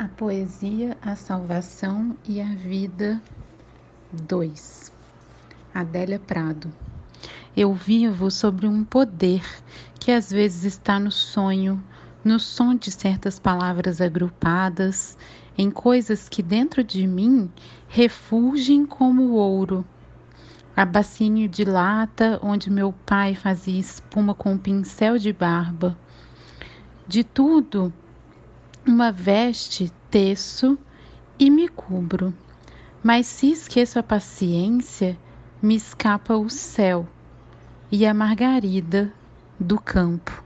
A poesia, a salvação e a vida 2. Adélia Prado. Eu vivo sobre um poder que às vezes está no sonho, no som de certas palavras agrupadas, em coisas que dentro de mim refugem como ouro. A bacinho de lata onde meu pai fazia espuma com um pincel de barba. De tudo uma veste teço e me cubro. Mas se esqueço a paciência, me escapa o céu e a margarida do campo.